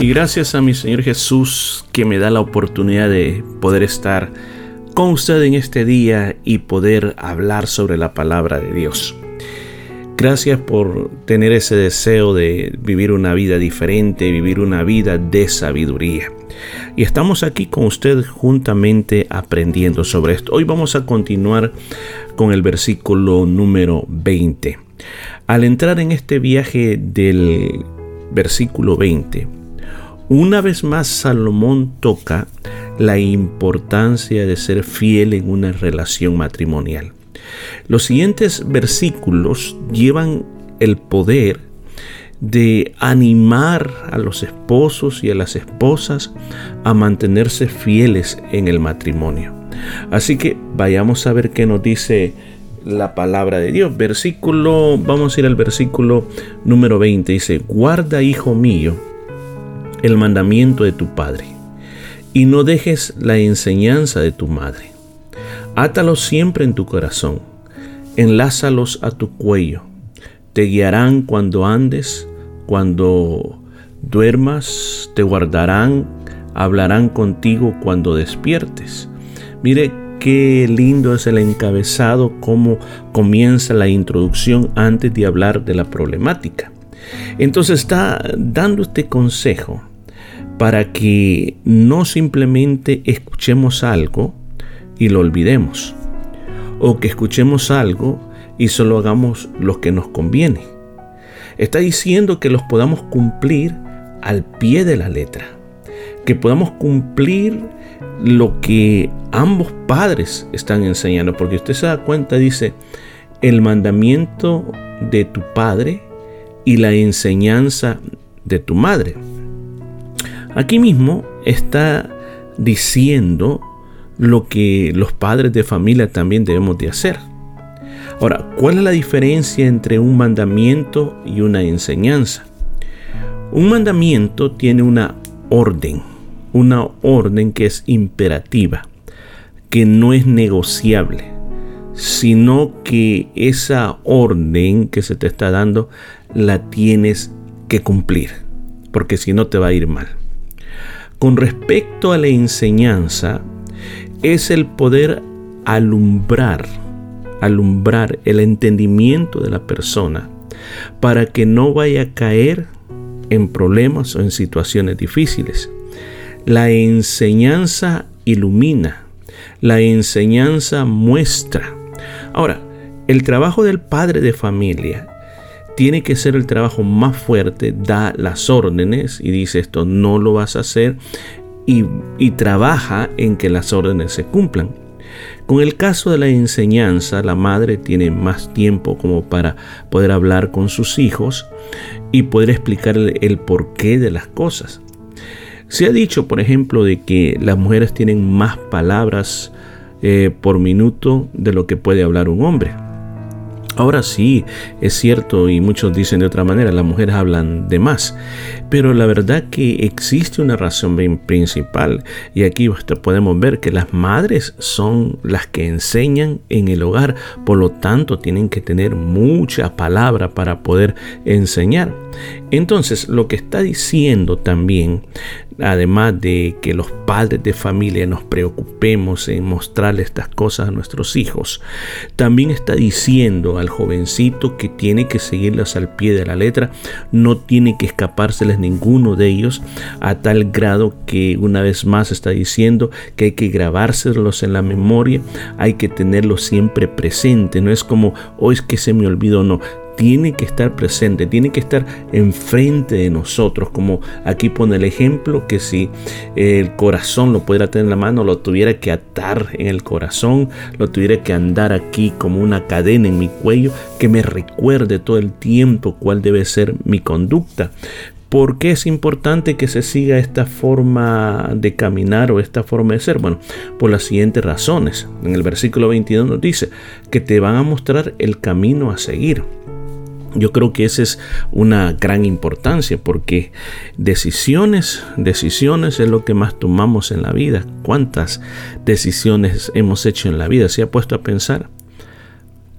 Y gracias a mi Señor Jesús que me da la oportunidad de poder estar con usted en este día y poder hablar sobre la palabra de Dios. Gracias por tener ese deseo de vivir una vida diferente, vivir una vida de sabiduría. Y estamos aquí con usted juntamente aprendiendo sobre esto. Hoy vamos a continuar con el versículo número 20. Al entrar en este viaje del versículo 20, una vez más Salomón toca la importancia de ser fiel en una relación matrimonial. Los siguientes versículos llevan el poder de animar a los esposos y a las esposas a mantenerse fieles en el matrimonio. Así que vayamos a ver qué nos dice la palabra de Dios. Versículo, vamos a ir al versículo número 20. Dice, guarda, hijo mío, el mandamiento de tu Padre, y no dejes la enseñanza de tu madre. Átalos siempre en tu corazón, enlázalos a tu cuello, te guiarán cuando andes, cuando duermas, te guardarán, hablarán contigo cuando despiertes. Mire qué lindo es el encabezado, cómo comienza la introducción antes de hablar de la problemática. Entonces está dando este consejo para que no simplemente escuchemos algo y lo olvidemos, o que escuchemos algo y solo hagamos lo que nos conviene. Está diciendo que los podamos cumplir al pie de la letra, que podamos cumplir lo que ambos padres están enseñando, porque usted se da cuenta, dice, el mandamiento de tu padre y la enseñanza de tu madre. Aquí mismo está diciendo lo que los padres de familia también debemos de hacer. Ahora, ¿cuál es la diferencia entre un mandamiento y una enseñanza? Un mandamiento tiene una orden, una orden que es imperativa, que no es negociable, sino que esa orden que se te está dando la tienes que cumplir, porque si no te va a ir mal. Con respecto a la enseñanza, es el poder alumbrar, alumbrar el entendimiento de la persona para que no vaya a caer en problemas o en situaciones difíciles. La enseñanza ilumina, la enseñanza muestra. Ahora, el trabajo del padre de familia tiene que ser el trabajo más fuerte, da las órdenes y dice esto no lo vas a hacer y, trabaja en que las órdenes se cumplan. Con el caso de la enseñanza, la madre tiene más tiempo como para poder hablar con sus hijos y poder explicar el, porqué de las cosas. Se ha dicho, por ejemplo, de que las mujeres tienen más palabras eh, por minuto de lo que puede hablar un hombre. Ahora sí, es cierto y muchos dicen de otra manera, las mujeres hablan de más, pero la verdad que existe una razón bien principal y aquí podemos ver que las madres son las que enseñan en el hogar, por lo tanto tienen que tener mucha palabra para poder enseñar. Entonces, lo que está diciendo también además de que los padres de familia nos preocupemos en mostrarle estas cosas a nuestros hijos, también está diciendo al jovencito que tiene que seguirlas al pie de la letra, no tiene que escapárseles ninguno de ellos, a tal grado que una vez más está diciendo que hay que grabárselos en la memoria, hay que tenerlos siempre presente, no es como hoy oh, es que se me olvidó, no tiene que estar presente, tiene que estar enfrente de nosotros, como aquí pone el ejemplo que si el corazón lo pudiera tener en la mano, lo tuviera que atar en el corazón, lo tuviera que andar aquí como una cadena en mi cuello, que me recuerde todo el tiempo cuál debe ser mi conducta. ¿Por qué es importante que se siga esta forma de caminar o esta forma de ser? Bueno, por las siguientes razones. En el versículo 22 nos dice que te van a mostrar el camino a seguir. Yo creo que esa es una gran importancia porque decisiones, decisiones es lo que más tomamos en la vida. ¿Cuántas decisiones hemos hecho en la vida? ¿Se ha puesto a pensar?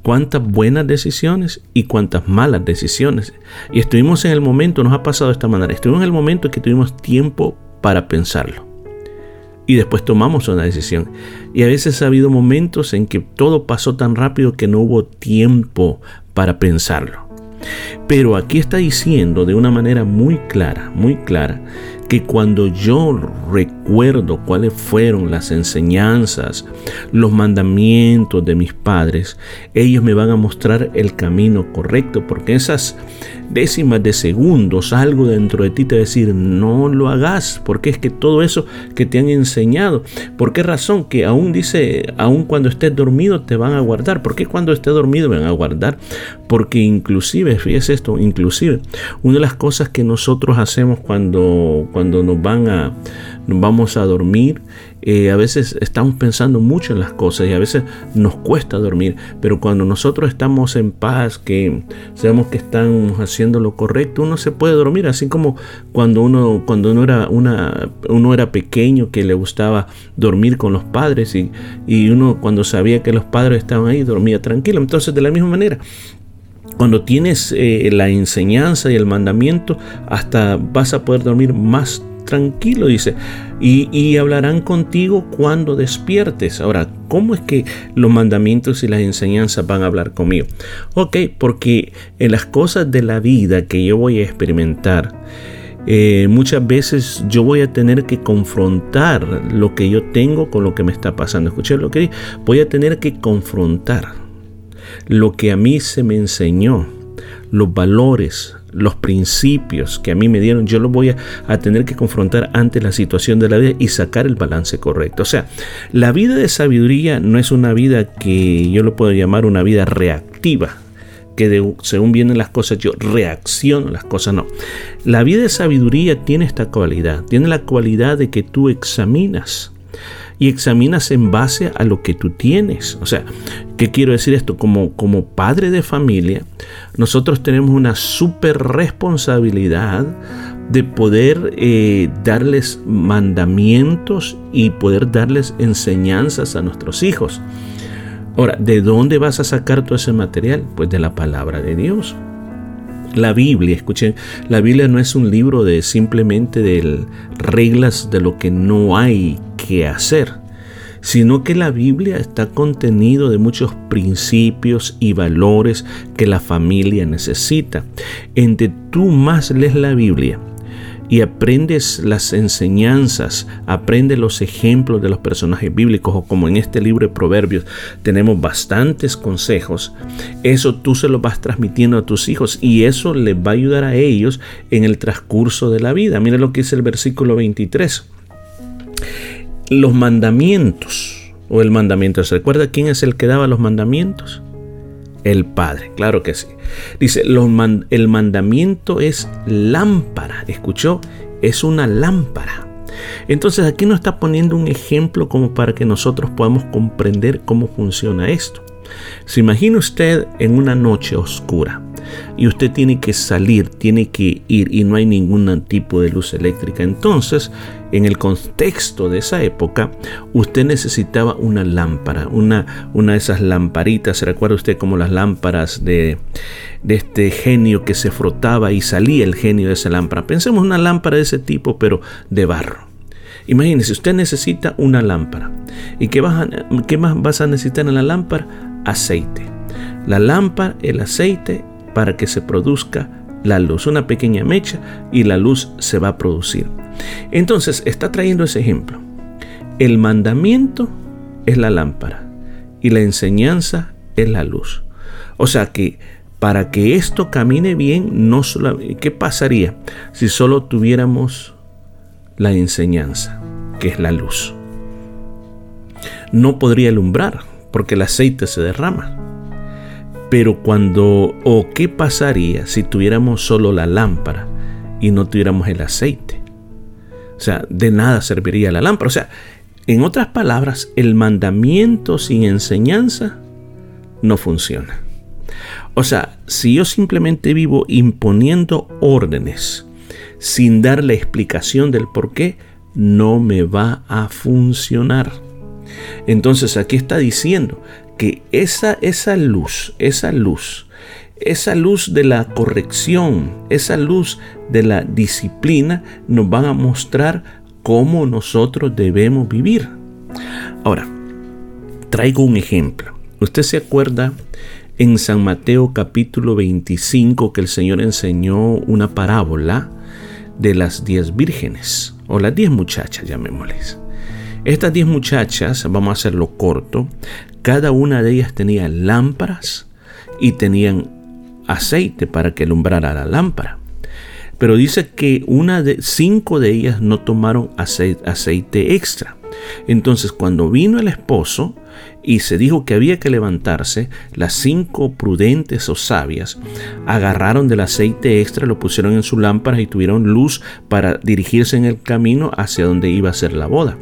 cuántas buenas decisiones y cuántas malas decisiones. Y estuvimos en el momento, nos ha pasado de esta manera, estuvimos en el momento en que tuvimos tiempo para pensarlo. Y después tomamos una decisión. Y a veces ha habido momentos en que todo pasó tan rápido que no hubo tiempo para pensarlo. Pero aquí está diciendo de una manera muy clara, muy clara, que cuando yo recuerdo cuáles fueron las enseñanzas, los mandamientos de mis padres, ellos me van a mostrar el camino correcto, porque esas décimas de segundos, algo dentro de ti te va a decir, no lo hagas, porque es que todo eso que te han enseñado, ¿por qué razón? Que aún dice, aún cuando estés dormido te van a guardar, ¿por qué cuando estés dormido van a guardar? Porque inclusive, fíjese esto, inclusive, una de las cosas que nosotros hacemos cuando, cuando nos van a, nos vamos a dormir, eh, a veces estamos pensando mucho en las cosas y a veces nos cuesta dormir, pero cuando nosotros estamos en paz, que sabemos que estamos haciendo lo correcto, uno se puede dormir, así como cuando uno, cuando uno era, una, uno era pequeño que le gustaba dormir con los padres y, y uno cuando sabía que los padres estaban ahí dormía tranquilo. Entonces de la misma manera, cuando tienes eh, la enseñanza y el mandamiento, hasta vas a poder dormir más tranquilo, dice, y, hablarán contigo cuando despiertes. Ahora, ¿cómo es que los mandamientos y las enseñanzas van a hablar conmigo? Ok, porque en las cosas de la vida que yo voy a experimentar, eh, muchas veces yo voy a tener que confrontar lo que yo tengo con lo que me está pasando. Escuché lo que voy a tener que confrontar lo que a mí se me enseñó, los valores, los principios que a mí me dieron, yo los voy a, tener que confrontar ante la situación de la vida y sacar el balance correcto. O sea, la vida de sabiduría no es una vida que yo lo puedo llamar una vida reactiva, que según vienen las cosas yo reacciono las cosas, no. La vida de sabiduría tiene esta cualidad, tiene la cualidad de que tú examinas y examinas en base a lo que tú tienes. O sea, ¿qué quiero decir esto? Como, como padre de familia, nosotros tenemos una super responsabilidad de poder eh, darles mandamientos y poder darles enseñanzas a nuestros hijos. Ahora, ¿de dónde vas a sacar todo ese material? Pues de la palabra de Dios. La Biblia, escuchen, la Biblia no es un libro de simplemente de reglas de lo que no hay hacer, sino que la Biblia está contenido de muchos principios y valores que la familia necesita. Entre tú más lees la Biblia, y aprendes las enseñanzas, aprendes los ejemplos de los personajes bíblicos o como en este libro de Proverbios tenemos bastantes consejos, eso tú se lo vas transmitiendo a tus hijos y eso les va a ayudar a ellos en el transcurso de la vida. Mira lo que dice el versículo 23. Los mandamientos o el mandamiento, ¿se recuerda quién es el que daba los mandamientos? El Padre, claro que sí. Dice, el mandamiento es lámpara. ¿Escuchó? Es una lámpara. Entonces aquí nos está poniendo un ejemplo como para que nosotros podamos comprender cómo funciona esto. Se imagina usted en una noche oscura y usted tiene que salir, tiene que ir y no hay ningún tipo de luz eléctrica. Entonces, en el contexto de esa época, usted necesitaba una lámpara, una, una de esas lamparitas. ¿Se recuerda usted como las lámparas de, de este genio que se frotaba y salía el genio de esa lámpara? Pensemos una lámpara de ese tipo, pero de barro. Imagínese, usted necesita una lámpara. ¿Y vas qué más vas a necesitar en la lámpara? Aceite. La lámpara, el aceite para que se produzca la luz, una pequeña mecha y la luz se va a producir. Entonces está trayendo ese ejemplo. El mandamiento es la lámpara y la enseñanza es la luz. O sea que para que esto camine bien, no solo, ¿qué pasaría si solo tuviéramos la enseñanza, que es la luz? No podría alumbrar porque el aceite se derrama. Pero cuando, o qué pasaría si tuviéramos solo la lámpara y no tuviéramos el aceite? O sea, de nada serviría la lámpara. O sea, en otras palabras, el mandamiento sin enseñanza no funciona. O sea, si yo simplemente vivo imponiendo órdenes sin dar la explicación del por qué, no me va a funcionar. Entonces aquí está diciendo que esa, esa luz, esa luz, esa luz de la corrección, esa luz de la disciplina nos van a mostrar cómo nosotros debemos vivir. Ahora, traigo un ejemplo. ¿Usted se acuerda en San Mateo capítulo 25 que el Señor enseñó una parábola de las diez vírgenes o las diez muchachas, llamémosles. Estas diez muchachas, vamos a hacerlo corto, cada una de ellas tenía lámparas y tenían aceite para que alumbrara la lámpara. Pero dice que una de cinco de ellas no tomaron aceite, aceite extra. Entonces, cuando vino el esposo, y se dijo que había que levantarse, las cinco prudentes o sabias agarraron del aceite extra, lo pusieron en su lámpara y tuvieron luz para dirigirse en el camino hacia donde iba a ser la boda.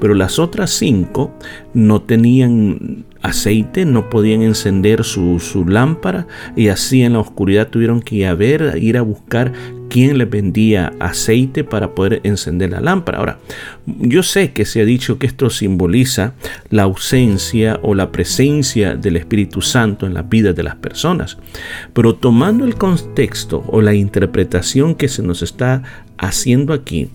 Pero las otras cinco no tenían aceite, no podían encender su, lámpara y así en la oscuridad tuvieron que ir ir a buscar quién les vendía aceite para poder encender la lámpara. Ahora, yo sé que se ha dicho que esto simboliza la ausencia o la presencia del Espíritu Santo en la vida de las personas, pero tomando el contexto o la interpretación que se nos está haciendo aquí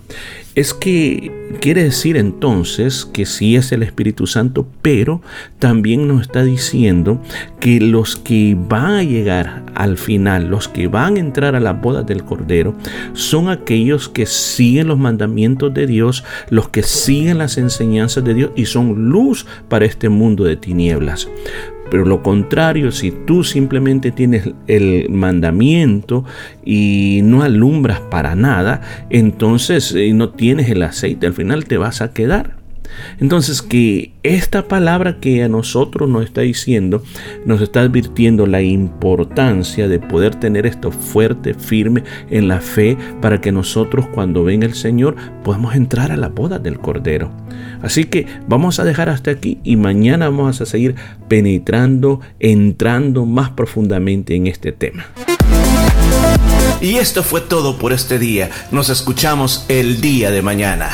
es que quiere decir entonces que sí es el Espíritu Santo, pero también nos está diciendo que los que van a llegar al final, los que van a entrar a las bodas del Cordero, son aquellos que siguen los mandamientos de Dios, los que siguen las enseñanzas de Dios y son luz para este de tinieblas. Pero lo contrario, si tú simplemente tienes el mandamiento y no alumbras para nada, entonces eh, no tienes el aceite, al final te vas a quedar. Entonces que esta palabra que a nosotros nos está diciendo, nos está advirtiendo la importancia de poder tener esto fuerte, firme en la fe, para que nosotros cuando venga el Señor podamos entrar a la boda del Cordero. Así que vamos a dejar hasta aquí y mañana vamos a seguir penetrando, entrando más profundamente en este tema. Y esto fue todo por este día. Nos escuchamos el día de mañana.